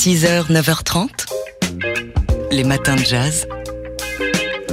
6h, 9h30, les matins de jazz.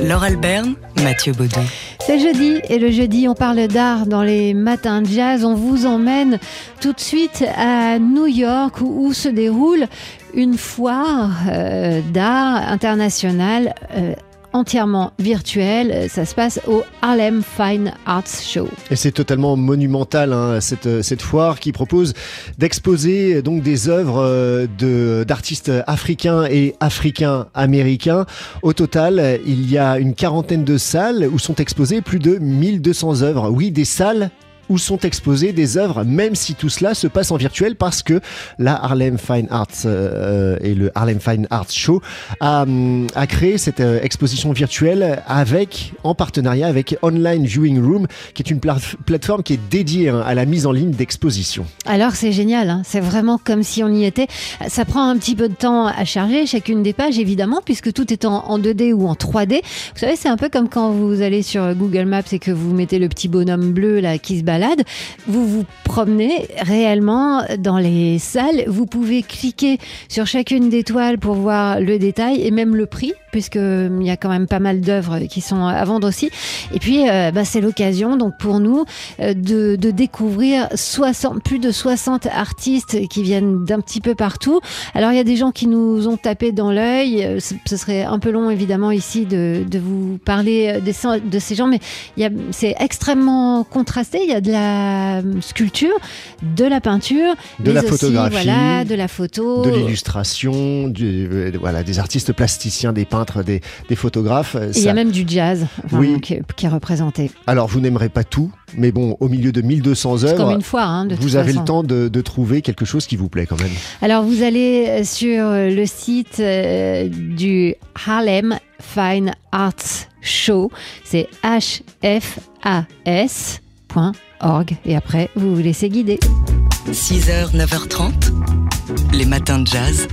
Laure Alberne, Mathieu Baudou. C'est jeudi et le jeudi on parle d'art dans les matins de jazz. On vous emmène tout de suite à New York où, se déroule une foire euh, d'art internationale euh, entièrement virtuelle. Ça se passe au Harlem Fine Arts Show. Et c'est totalement monumental hein, cette, cette foire qui propose d'exposer donc des œuvres euh, de d'artistes africains et africains américains. Au total, il y a une quarantaine de salles où sont exposées plus de 1200 œuvres. Oui, des salles où sont exposées des œuvres, même si tout cela se passe en virtuel, parce que la Harlem Fine Arts euh, et le Harlem Fine Arts Show a, créé cette euh, exposition virtuelle avec, en partenariat avec Online Viewing Room, qui est une pla- plateforme qui est dédiée hein, à la mise en ligne d'expositions. Alors c'est génial, hein. c'est vraiment comme si on y était. Ça prend un petit peu de temps à charger chacune des pages évidemment puisque tout est en, en 2D ou en 3D. Vous savez c'est un peu comme quand vous allez sur Google Maps et que vous mettez le petit bonhomme bleu là qui se Vous vous promenez réellement dans les salles. Vous pouvez cliquer sur chacune des toiles pour voir le détail et même le prix puisque hum, y a quand même pas mal d'œuvres qui sont à vendre aussi. Et puis euh, bah, c'est l'occasion donc pour nous euh, de, découvrir 60, plus de 60 artistes qui viennent d'un petit peu partout. Alors il y a des gens qui nous ont tapé dans l'œil. Euh, Ce serait un peu long évidemment ici de, vous parler de ces gens, mais c'est extrêmement contrasté. Il y a de la sculpture, de la peinture, De mais la aussi, photographie, voilà, de la photo. De l'illustration, euh, voilà, des artistes plasticiens, des peintres, des, des photographes. Et il y a même du jazz enfin, Oui. qui, qui est représenté. Alors vous n'aimerez pas tout, mais bon, au milieu de 1200 C'est comme œuvres, une. Hein, de vous avez façon. le temps de, de trouver quelque chose qui vous plaît quand même. Alors vous allez euh, sur euh, le site euh, du Harlem Fine Arts Show, c'est hfas.org et après vous vous laissez guider. 6h, 9h30, les matins de jazz.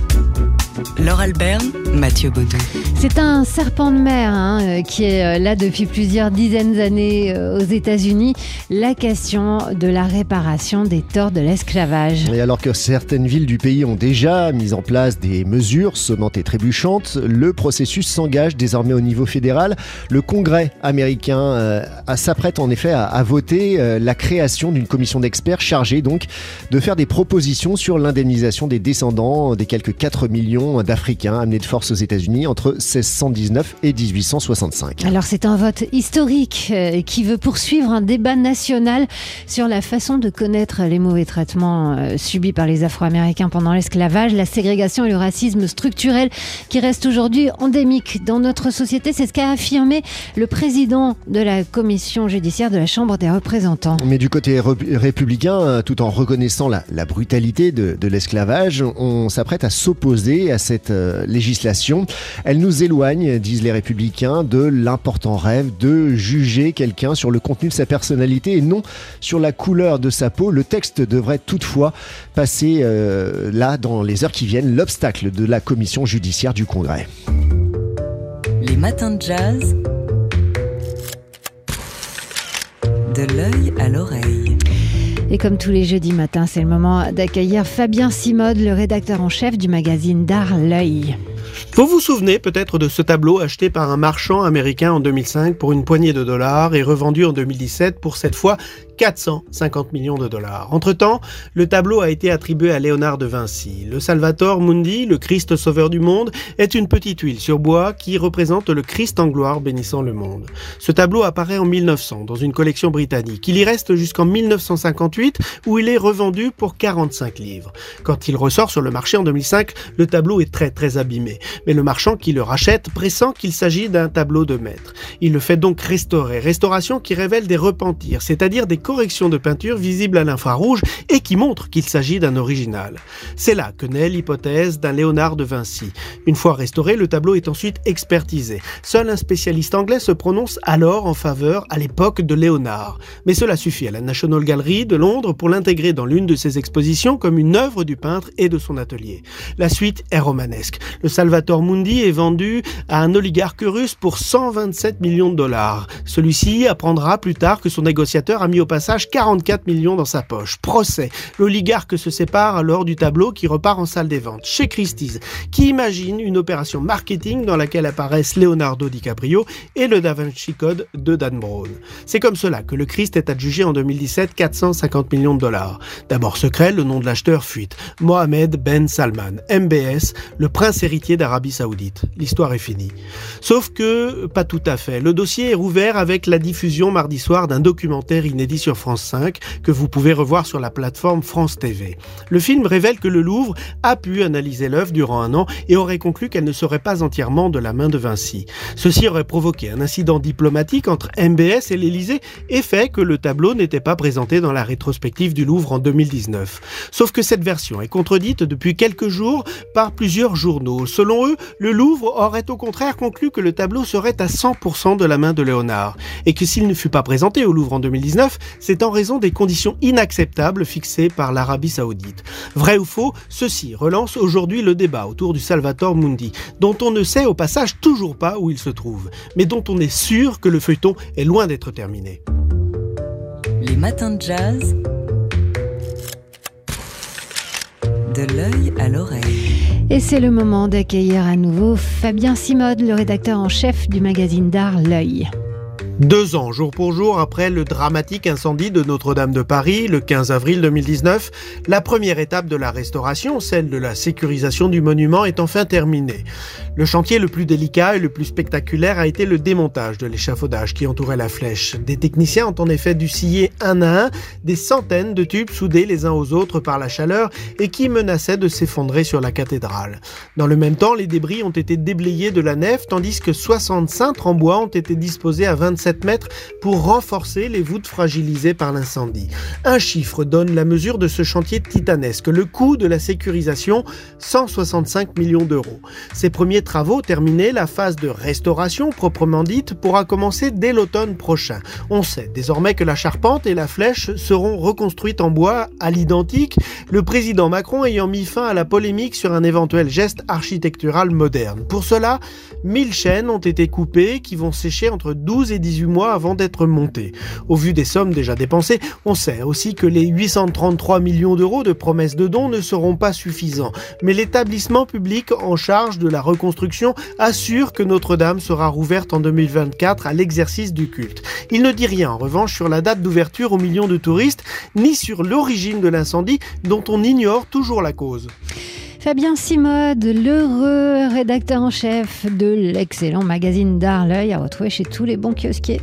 Laure Alberne, Mathieu Baudou. C'est un serpent de mer hein, euh, qui est euh, là depuis plusieurs dizaines d'années euh, aux États-Unis, la question de la réparation des torts de l'esclavage. Et alors que certaines villes du pays ont déjà mis en place des mesures sonnantes et trébuchantes, le processus s'engage désormais au niveau fédéral. Le Congrès américain euh, s'apprête en effet à, à voter euh, la création d'une commission d'experts chargée donc de faire des propositions sur l'indemnisation des descendants des quelques 4 millions d'Africains amenés de force aux États-Unis entre 1619 et 1865. Alors c'est un vote historique euh, qui veut poursuivre un débat national sur la façon de connaître les mauvais traitements euh, subis par les Afro-Américains pendant l'esclavage, la ségrégation et le racisme structurel qui reste aujourd'hui endémique dans notre société. C'est ce qu'a affirmé le président de la commission judiciaire de la Chambre des représentants. Mais du côté républicain, euh, tout en reconnaissant la, la brutalité de, de l'esclavage, on s'apprête à s'opposer à cette euh, législation. Elle nous éloigne, disent les républicains, de l'important rêve de juger quelqu'un sur le contenu de sa personnalité et non sur la couleur de sa peau. Le texte devrait toutefois passer euh, là, dans les heures qui viennent, l'obstacle de la commission judiciaire du Congrès. Les matins de jazz. De l'œil à l'oreille. Et comme tous les jeudis matins, c'est le moment d'accueillir Fabien Simode, le rédacteur en chef du magazine d'art L'œil. Vous vous souvenez peut-être de ce tableau acheté par un marchand américain en 2005 pour une poignée de dollars et revendu en 2017 pour cette fois 450 millions de dollars. Entre-temps, le tableau a été attribué à Léonard de Vinci. Le Salvator Mundi, le Christ sauveur du monde, est une petite huile sur bois qui représente le Christ en gloire bénissant le monde. Ce tableau apparaît en 1900 dans une collection britannique. Il y reste jusqu'en 1958 où il est revendu pour 45 livres. Quand il ressort sur le marché en 2005, le tableau est très très abîmé. Mais le marchand qui le rachète pressent qu'il s'agit d'un tableau de maître. Il le fait donc restaurer. Restauration qui révèle des repentirs, c'est-à-dire des corrections de peinture visibles à l'infrarouge et qui montrent qu'il s'agit d'un original. C'est là que naît l'hypothèse d'un Léonard de Vinci. Une fois restauré, le tableau est ensuite expertisé. Seul un spécialiste anglais se prononce alors en faveur à l'époque de Léonard. Mais cela suffit à la National Gallery de Londres pour l'intégrer dans l'une de ses expositions comme une œuvre du peintre et de son atelier. La suite est romanesque. Salvatore Mundi est vendu à un oligarque russe pour 127 millions de dollars. Celui-ci apprendra plus tard que son négociateur a mis au passage 44 millions dans sa poche. Procès. L'oligarque se sépare alors du tableau qui repart en salle des ventes chez Christie's, qui imagine une opération marketing dans laquelle apparaissent Leonardo DiCaprio et le Da Vinci Code de Dan Brown. C'est comme cela que le Christ est adjugé en 2017 450 millions de dollars. D'abord secret, le nom de l'acheteur fuite. Mohamed Ben Salman, MBS, le prince héritier d'Arabie Saoudite. L'histoire est finie. Sauf que, pas tout à fait. Le dossier est rouvert avec la diffusion mardi soir d'un documentaire inédit sur France 5 que vous pouvez revoir sur la plateforme France TV. Le film révèle que le Louvre a pu analyser l'œuvre durant un an et aurait conclu qu'elle ne serait pas entièrement de la main de Vinci. Ceci aurait provoqué un incident diplomatique entre MBS et l'Élysée et fait que le tableau n'était pas présenté dans la rétrospective du Louvre en 2019. Sauf que cette version est contredite depuis quelques jours par plusieurs journaux. Selon eux, le Louvre aurait au contraire conclu que le tableau serait à 100% de la main de Léonard et que s'il ne fut pas présenté au Louvre en 2019, c'est en raison des conditions inacceptables fixées par l'Arabie saoudite. Vrai ou faux, ceci relance aujourd'hui le débat autour du Salvatore Mundi, dont on ne sait au passage toujours pas où il se trouve, mais dont on est sûr que le feuilleton est loin d'être terminé. Les matins de jazz. De l'œil à l'oreille. Et c'est le moment d'accueillir à nouveau Fabien Simode, le rédacteur en chef du magazine d'art L'œil. Deux ans, jour pour jour, après le dramatique incendie de Notre-Dame de Paris, le 15 avril 2019, la première étape de la restauration, celle de la sécurisation du monument, est enfin terminée. Le chantier le plus délicat et le plus spectaculaire a été le démontage de l'échafaudage qui entourait la flèche. Des techniciens ont en effet dû scier un à un des centaines de tubes soudés les uns aux autres par la chaleur et qui menaçaient de s'effondrer sur la cathédrale. Dans le même temps, les débris ont été déblayés de la nef tandis que 65 en bois ont été disposés à 25 mètres pour renforcer les voûtes fragilisées par l'incendie. Un chiffre donne la mesure de ce chantier titanesque. Le coût de la sécurisation, 165 millions d'euros. Ces premiers travaux terminés, la phase de restauration proprement dite pourra commencer dès l'automne prochain. On sait désormais que la charpente et la flèche seront reconstruites en bois à l'identique, le président Macron ayant mis fin à la polémique sur un éventuel geste architectural moderne. Pour cela, 1000 chaînes ont été coupées qui vont sécher entre 12 et 18 mois avant d'être monté. Au vu des sommes déjà dépensées, on sait aussi que les 833 millions d'euros de promesses de dons ne seront pas suffisants. Mais l'établissement public en charge de la reconstruction assure que Notre-Dame sera rouverte en 2024 à l'exercice du culte. Il ne dit rien en revanche sur la date d'ouverture aux millions de touristes, ni sur l'origine de l'incendie dont on ignore toujours la cause. Fabien Simode, l'heureux rédacteur en chef de l'excellent magazine d'art L'œil à retrouver chez tous les bons kiosquiers.